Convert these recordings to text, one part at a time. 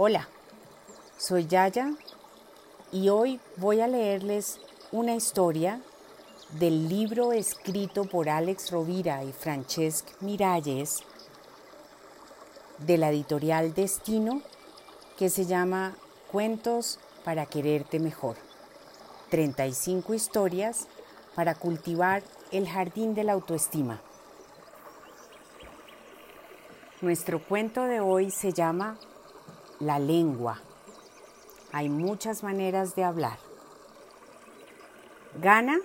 Hola, soy Yaya y hoy voy a leerles una historia del libro escrito por Alex Rovira y Francesc Miralles de la editorial Destino que se llama Cuentos para quererte mejor. 35 historias para cultivar el jardín de la autoestima. Nuestro cuento de hoy se llama La lengua. Hay muchas maneras de hablar. Ghana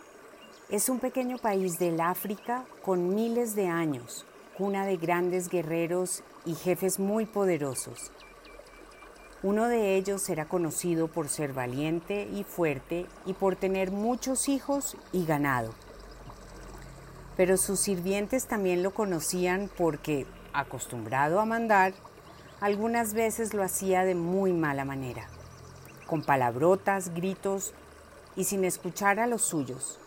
es un pequeño país del África con miles de años, cuna de grandes guerreros y jefes muy poderosos. Uno de ellos era conocido por ser valiente y fuerte y por tener muchos hijos y ganado. Pero sus sirvientes también lo conocían porque acostumbrado a mandar, algunas veces lo hacía de muy mala manera, con palabrotas, gritos y sin escuchar a los suyos.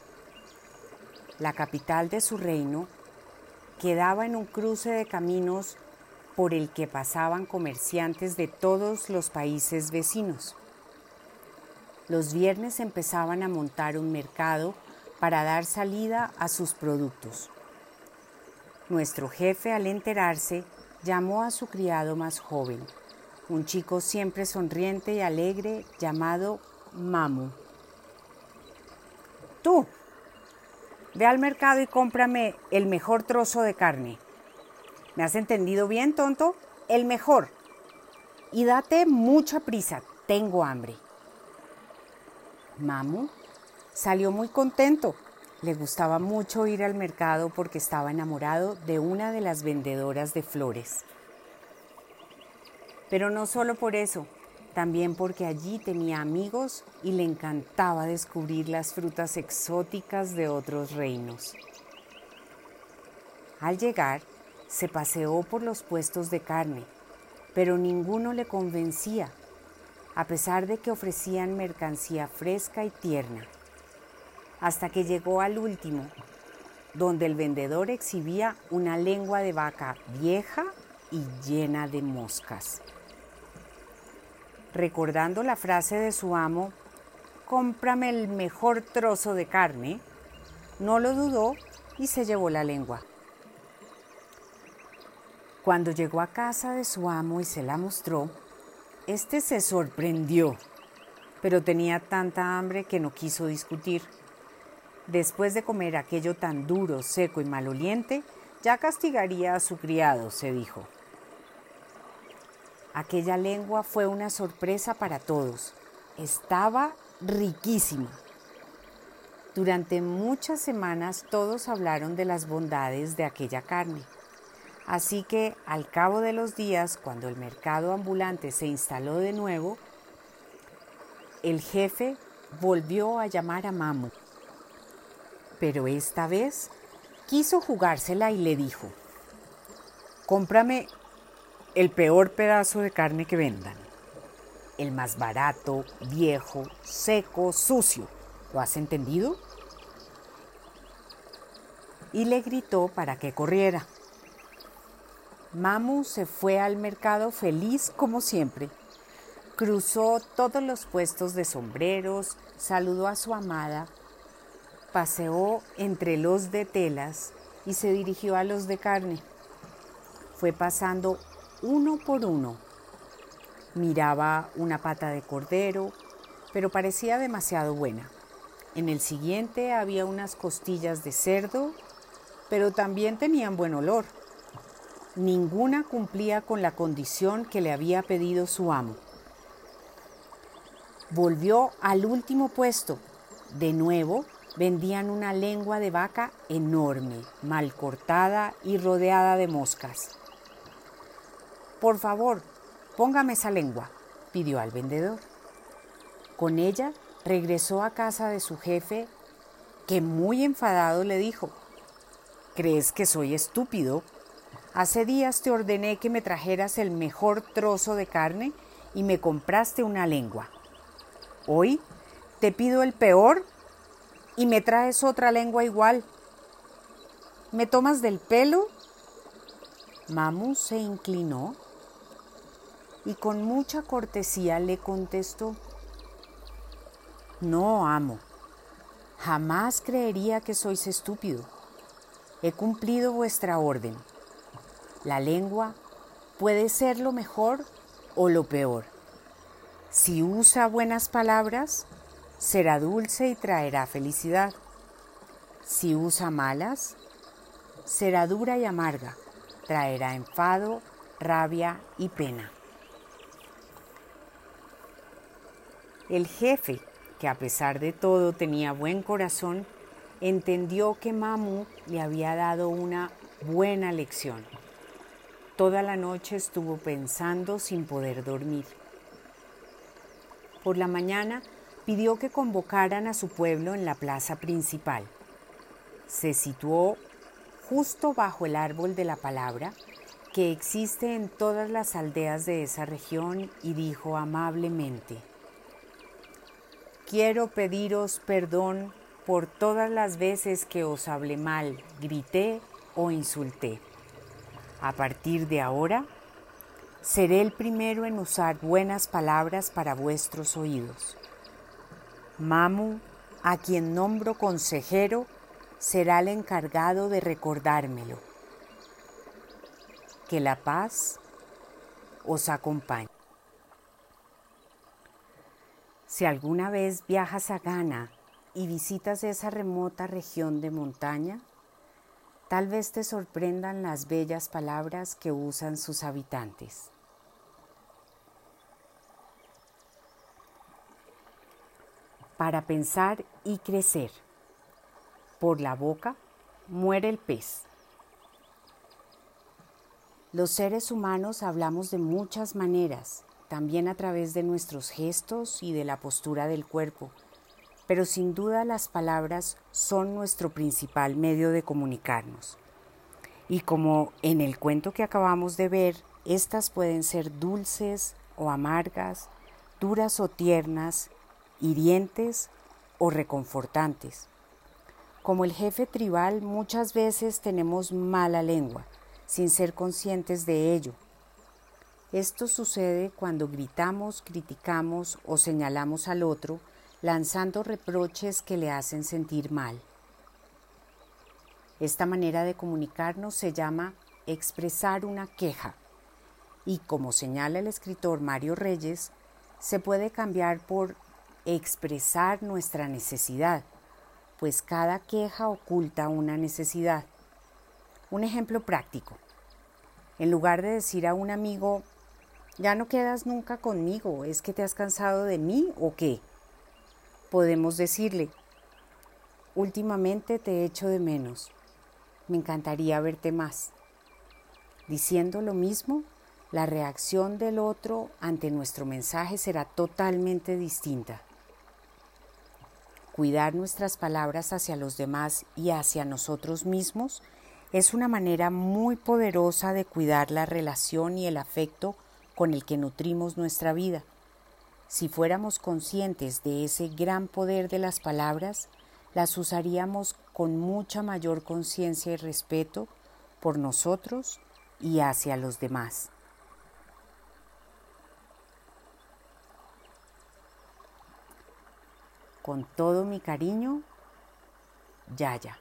La capital de su reino quedaba en un cruce de caminos por el que pasaban comerciantes de todos los países vecinos. Los viernes empezaban a montar un mercado para dar salida a sus productos. Nuestro jefe, al enterarse, llamó a su criado más joven, un chico siempre sonriente y alegre llamado Mamu. Tú, ve al mercado y cómprame el mejor trozo de carne. ¿Me has entendido bien, tonto? El mejor. Y date mucha prisa, tengo hambre. Mamu salió muy contento le gustaba mucho ir al mercado porque estaba enamorado de una de las vendedoras de flores. Pero no solo por eso, también porque allí tenía amigos y le encantaba descubrir las frutas exóticas de otros reinos. Al llegar, se paseó por los puestos de carne, pero ninguno le convencía, a pesar de que ofrecían mercancía fresca y tierna hasta que llegó al último, donde el vendedor exhibía una lengua de vaca vieja y llena de moscas. Recordando la frase de su amo, cómprame el mejor trozo de carne, no lo dudó y se llevó la lengua. Cuando llegó a casa de su amo y se la mostró, este se sorprendió, pero tenía tanta hambre que no quiso discutir. Después de comer aquello tan duro, seco y maloliente, ya castigaría a su criado, se dijo. Aquella lengua fue una sorpresa para todos. Estaba riquísima. Durante muchas semanas todos hablaron de las bondades de aquella carne. Así que al cabo de los días, cuando el mercado ambulante se instaló de nuevo, el jefe volvió a llamar a Mamu pero esta vez quiso jugársela y le dijo, cómprame el peor pedazo de carne que vendan, el más barato, viejo, seco, sucio. ¿Lo has entendido? Y le gritó para que corriera. Mamu se fue al mercado feliz como siempre. Cruzó todos los puestos de sombreros, saludó a su amada paseó entre los de telas y se dirigió a los de carne. Fue pasando uno por uno. Miraba una pata de cordero, pero parecía demasiado buena. En el siguiente había unas costillas de cerdo, pero también tenían buen olor. Ninguna cumplía con la condición que le había pedido su amo. Volvió al último puesto. De nuevo vendían una lengua de vaca enorme, mal cortada y rodeada de moscas. Por favor, póngame esa lengua, pidió al vendedor. Con ella regresó a casa de su jefe, que muy enfadado le dijo, ¿crees que soy estúpido? Hace días te ordené que me trajeras el mejor trozo de carne y me compraste una lengua. Hoy te pido el peor y me traes otra lengua igual. ¿Me tomas del pelo? Mamu se inclinó y con mucha cortesía le contestó, No, amo, jamás creería que sois estúpido. He cumplido vuestra orden. La lengua puede ser lo mejor o lo peor. Si usa buenas palabras, será dulce y traerá felicidad. Si usa malas, será dura y amarga, traerá enfado, rabia y pena. El jefe, que a pesar de todo tenía buen corazón, entendió que Mamu le había dado una buena lección. Toda la noche estuvo pensando sin poder dormir. Por la mañana pidió que convocaran a su pueblo en la plaza principal. Se situó justo bajo el árbol de la palabra que existe en todas las aldeas de esa región y dijo amablemente, Quiero pediros perdón por todas las veces que os hablé mal, grité o insulté. A partir de ahora, seré el primero en usar buenas palabras para vuestros oídos. Mamu, a quien nombro consejero, será el encargado de recordármelo. Que la paz os acompañe. Si alguna vez viajas a Ghana y visitas esa remota región de montaña, tal vez te sorprendan las bellas palabras que usan sus habitantes. Para pensar y crecer. Por la boca muere el pez. Los seres humanos hablamos de muchas maneras, también a través de nuestros gestos y de la postura del cuerpo, pero sin duda las palabras son nuestro principal medio de comunicarnos. Y como en el cuento que acabamos de ver, estas pueden ser dulces o amargas, duras o tiernas, hirientes o reconfortantes. Como el jefe tribal, muchas veces tenemos mala lengua, sin ser conscientes de ello. Esto sucede cuando gritamos, criticamos o señalamos al otro, lanzando reproches que le hacen sentir mal. Esta manera de comunicarnos se llama expresar una queja y como señala el escritor Mario Reyes, se puede cambiar por expresar nuestra necesidad pues cada queja oculta una necesidad. Un ejemplo práctico. En lugar de decir a un amigo, ya no quedas nunca conmigo, ¿es que te has cansado de mí o qué? Podemos decirle, últimamente te echo de menos, me encantaría verte más. Diciendo lo mismo, la reacción del otro ante nuestro mensaje será totalmente distinta. Cuidar nuestras palabras hacia los demás y hacia nosotros mismos es una manera muy poderosa de cuidar la relación y el afecto con el que nutrimos nuestra vida. Si fuéramos conscientes de ese gran poder de las palabras, las usaríamos con mucha mayor conciencia y respeto por nosotros y hacia los demás. Con todo mi cariño, Yaya.